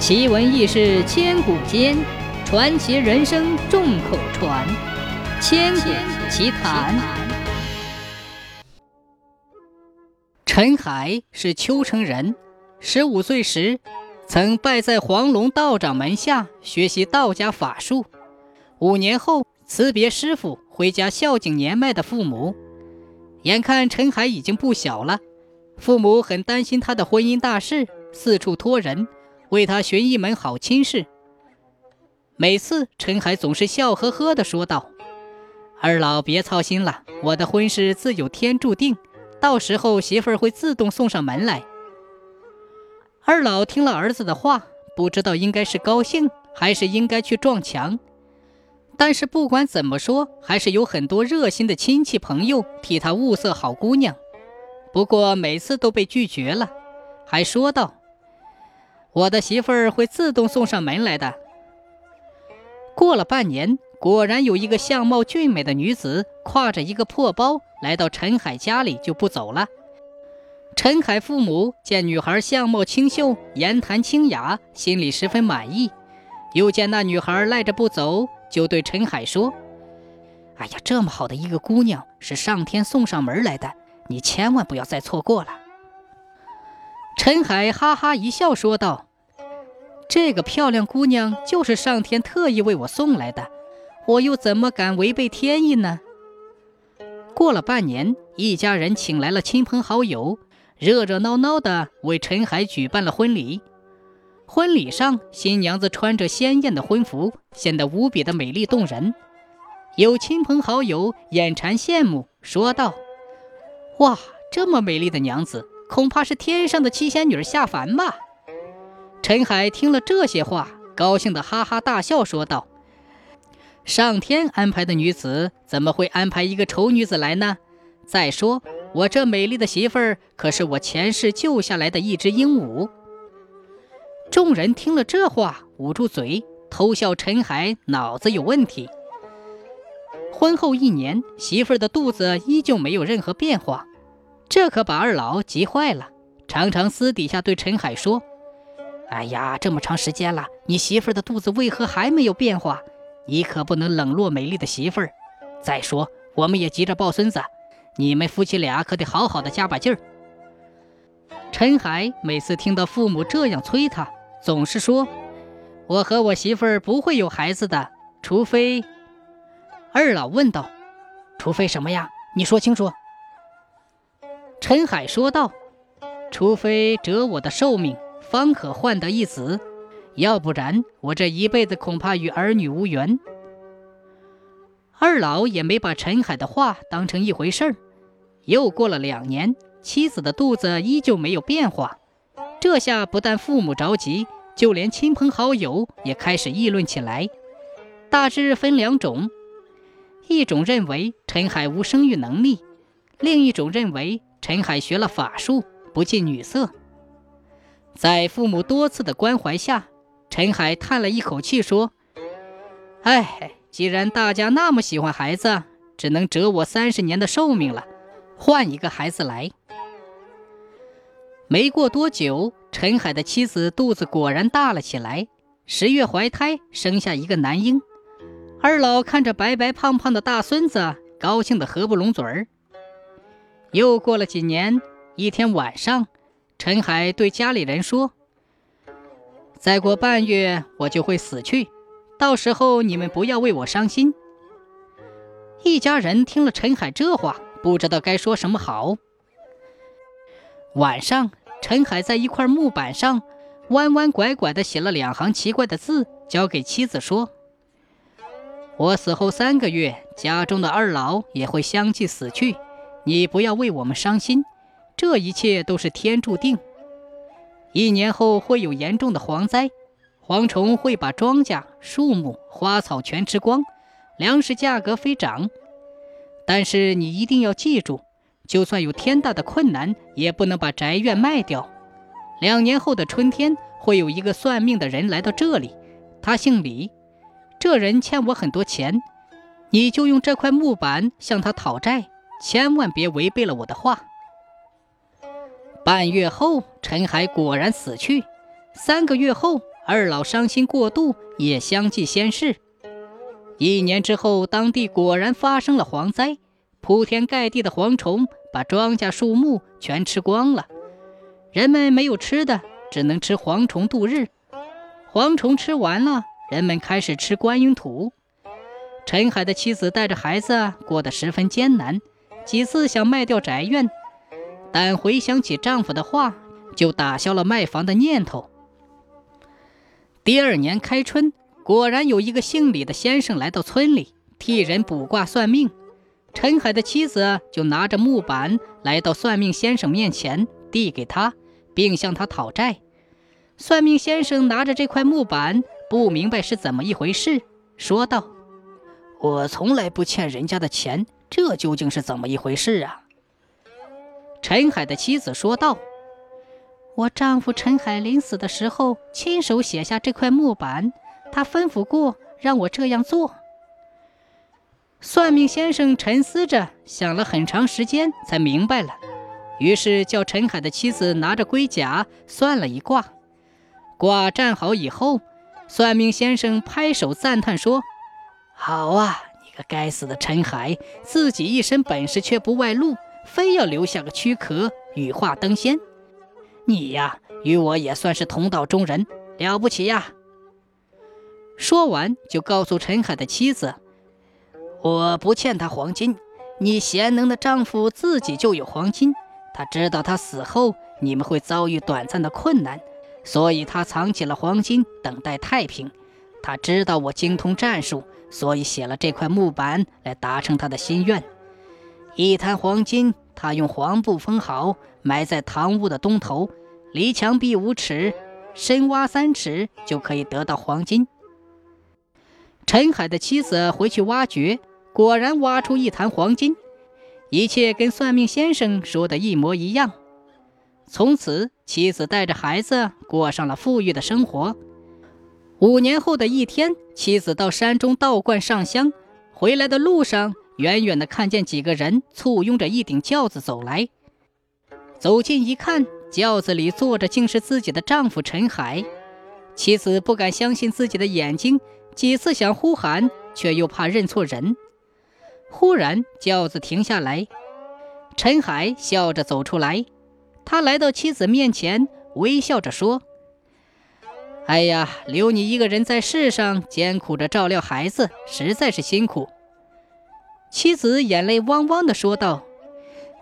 奇闻异事千古间，传奇人生众口传。千古奇谈。陈海是丘城人，十五岁时曾拜在黄龙道长门下学习道家法术。五年后辞别师傅，回家孝敬年迈的父母。眼看陈海已经不小了，父母很担心他的婚姻大事，四处托人。为他寻一门好亲事。每次陈海总是笑呵呵地说道：“二老别操心了，我的婚事自有天注定，到时候媳妇儿会自动送上门来。”二老听了儿子的话，不知道应该是高兴还是应该去撞墙。但是不管怎么说，还是有很多热心的亲戚朋友替他物色好姑娘，不过每次都被拒绝了，还说道。我的媳妇儿会自动送上门来的。过了半年，果然有一个相貌俊美的女子，挎着一个破包来到陈海家里，就不走了。陈海父母见女孩相貌清秀，言谈清雅，心里十分满意。又见那女孩赖着不走，就对陈海说：“哎呀，这么好的一个姑娘，是上天送上门来的，你千万不要再错过了。”陈海哈哈一笑，说道：“这个漂亮姑娘就是上天特意为我送来的，我又怎么敢违背天意呢？”过了半年，一家人请来了亲朋好友，热热闹闹的为陈海举办了婚礼。婚礼上，新娘子穿着鲜艳的婚服，显得无比的美丽动人。有亲朋好友眼馋羡慕，说道：“哇，这么美丽的娘子！”恐怕是天上的七仙女下凡吧。陈海听了这些话，高兴的哈哈大笑，说道：“上天安排的女子，怎么会安排一个丑女子来呢？再说，我这美丽的媳妇儿，可是我前世救下来的一只鹦鹉。”众人听了这话，捂住嘴，偷笑陈海脑子有问题。婚后一年，媳妇儿的肚子依旧没有任何变化。这可把二老急坏了，常常私底下对陈海说：“哎呀，这么长时间了，你媳妇儿的肚子为何还没有变化？你可不能冷落美丽的媳妇儿。再说，我们也急着抱孙子，你们夫妻俩可得好好的加把劲儿。”陈海每次听到父母这样催他，总是说：“我和我媳妇儿不会有孩子的，除非……”二老问道：“除非什么呀？你说清楚。”陈海说道：“除非折我的寿命，方可换得一子，要不然我这一辈子恐怕与儿女无缘。”二老也没把陈海的话当成一回事儿。又过了两年，妻子的肚子依旧没有变化。这下不但父母着急，就连亲朋好友也开始议论起来。大致分两种：一种认为陈海无生育能力，另一种认为。陈海学了法术，不近女色。在父母多次的关怀下，陈海叹了一口气说：“哎，既然大家那么喜欢孩子，只能折我三十年的寿命了，换一个孩子来。”没过多久，陈海的妻子肚子果然大了起来，十月怀胎，生下一个男婴。二老看着白白胖胖的大孙子，高兴得合不拢嘴儿。又过了几年，一天晚上，陈海对家里人说：“再过半月，我就会死去，到时候你们不要为我伤心。”一家人听了陈海这话，不知道该说什么好。晚上，陈海在一块木板上弯弯拐拐地写了两行奇怪的字，交给妻子说：“我死后三个月，家中的二老也会相继死去。”你不要为我们伤心，这一切都是天注定。一年后会有严重的蝗灾，蝗虫会把庄稼、树木、花草全吃光，粮食价格飞涨。但是你一定要记住，就算有天大的困难，也不能把宅院卖掉。两年后的春天，会有一个算命的人来到这里，他姓李，这人欠我很多钱，你就用这块木板向他讨债。千万别违背了我的话。半月后，陈海果然死去。三个月后，二老伤心过度，也相继仙逝。一年之后，当地果然发生了蝗灾，铺天盖地的蝗虫把庄稼树木全吃光了。人们没有吃的，只能吃蝗虫度日。蝗虫吃完了，人们开始吃观音土。陈海的妻子带着孩子过得十分艰难，几次想卖掉宅院，但回想起丈夫的话。就打消了卖房的念头。第二年开春，果然有一个姓李的先生来到村里替人卜卦算命。陈海的妻子就拿着木板来到算命先生面前，递给他，并向他讨债。算命先生拿着这块木板，不明白是怎么一回事，说道：“我从来不欠人家的钱，这究竟是怎么一回事啊？”陈海的妻子说道。我丈夫陈海临死的时候，亲手写下这块木板，他吩咐过让我这样做。算命先生沉思着，想了很长时间，才明白了，于是叫陈海的妻子拿着龟甲算了一卦。卦站好以后，算命先生拍手赞叹说：“好啊，该死的陈海，自己一身本事却不外露，非要留下个躯壳羽化登仙。”你呀，与我也算是同道中人，了不起呀！说完，就告诉陈海的妻子：“我不欠他黄金，你贤能的丈夫自己就有黄金。他知道他死后你们会遭遇短暂的困难，所以他藏起了黄金，等待太平。他知道我精通战术，所以写了这块木板来达成他的心愿。一坛黄金，他用黄布封好，埋在堂屋的东头。”离墙壁五尺，深挖三尺，就可以得到黄金。陈海的妻子回去挖掘，果然挖出一坛黄金，一切跟算命先生说的一模一样。从此，妻子带着孩子过上了富裕的生活。五年后的一天，妻子到山中道观上香，回来的路上，远远的看见几个人簇拥着一顶轿子走来，走近一看。轿子里坐着竟是自己的丈夫陈海，妻子不敢相信自己的眼睛，几次想呼喊，却又怕认错人。忽然，轿子停下来，陈海笑着走出来。他来到妻子面前，微笑着说：“哎呀，留你一个人在世上艰苦着照料孩子，实在是辛苦。”妻子眼泪汪汪地说道：“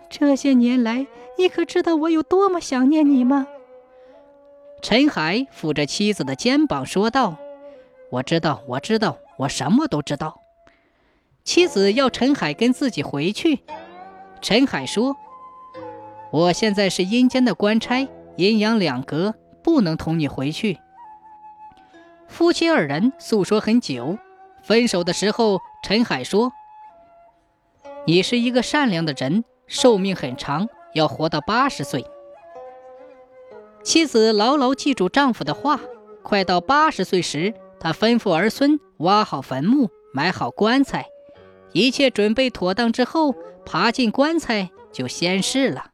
这些年来……”你可知道我有多么想念你吗？陈海抚着妻子的肩膀说道：“我知道，我知道，我什么都知道。”妻子要陈海跟自己回去。陈海说：“我现在是阴间的官差，阴阳两隔，不能同你回去。”夫妻二人诉说很久。分手的时候，陈海说：“你是一个善良的人，寿命很长。”要活到八十岁，妻子牢牢记住丈夫的话。快到八十岁时，她吩咐儿孙挖好坟墓，埋好棺材，一切准备妥当之后，爬进棺材就仙逝了。